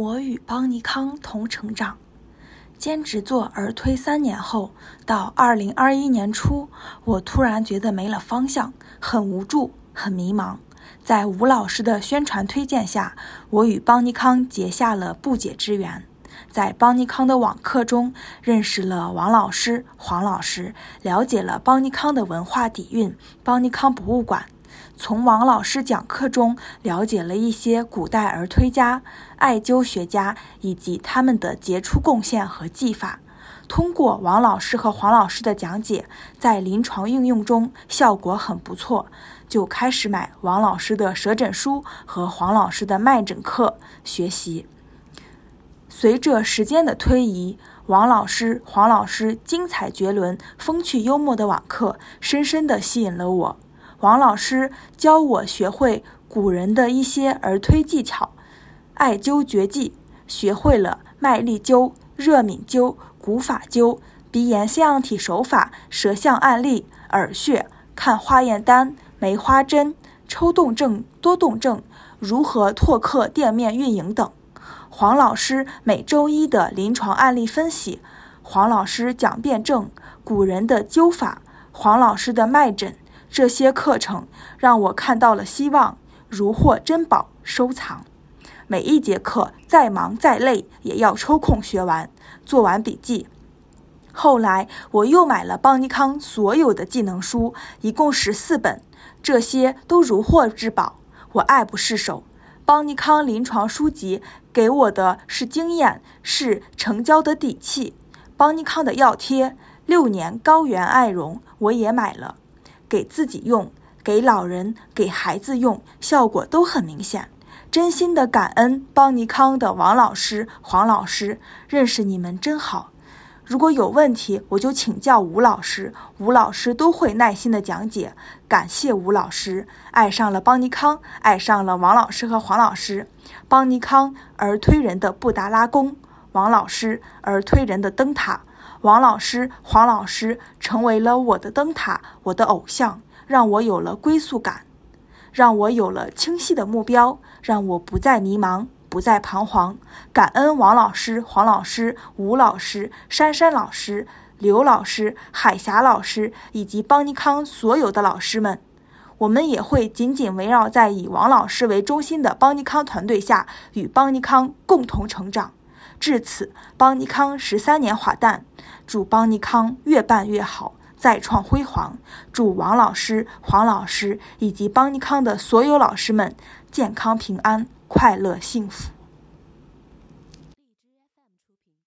我与邦尼康同成长。兼职做儿推三年后，到二零二一年初，我突然觉得没了方向，很无助，很迷茫。在吴老师的宣传推荐下，我与邦尼康结下了不解之缘。在邦尼康的网课中，认识了王老师、黄老师，了解了邦尼康的文化底蕴——邦尼康博物馆。从王老师讲课中了解了一些古代儿推家、艾灸学家以及他们的杰出贡献和技法。通过王老师和黄老师的讲解，在临床应用中效果很不错，就开始买王老师的舌诊书和黄老师的脉诊课学习。随着时间的推移，王老师、黄老师精彩绝伦、风趣幽默的网课深深地吸引了我。王老师教我学会古人的一些儿推技巧、艾灸绝技，学会了麦粒灸、热敏灸、古法灸、鼻炎腺样体手法、舌象案例、耳穴、看化验单、梅花针、抽动症、多动症、如何拓客店面运营等。黄老师每周一的临床案例分析，黄老师讲辩证，古人的灸法，黄老师的脉诊。这些课程让我看到了希望，如获珍宝，收藏。每一节课再忙再累，也要抽空学完，做完笔记。后来我又买了邦尼康所有的技能书，一共十四本，这些都如获至宝，我爱不释手。邦尼康临床书籍给我的是经验，是成交的底气。邦尼康的药贴，六年高原艾绒，我也买了。给自己用，给老人、给孩子用，效果都很明显。真心的感恩邦尼康的王老师、黄老师，认识你们真好。如果有问题，我就请教吴老师，吴老师都会耐心的讲解。感谢吴老师，爱上了邦尼康，爱上了王老师和黄老师。邦尼康而推人的布达拉宫，王老师而推人的灯塔。王老师、黄老师成为了我的灯塔，我的偶像，让我有了归宿感，让我有了清晰的目标，让我不再迷茫，不再彷徨。感恩王老师、黄老师、吴老师、珊珊老师、刘老师、海霞老师以及邦尼康所有的老师们。我们也会紧紧围绕在以王老师为中心的邦尼康团队下，与邦尼康共同成长。至此，邦尼康十三年华诞，祝邦尼康越办越好，再创辉煌。祝王老师、黄老师以及邦尼康的所有老师们健康平安、快乐幸福。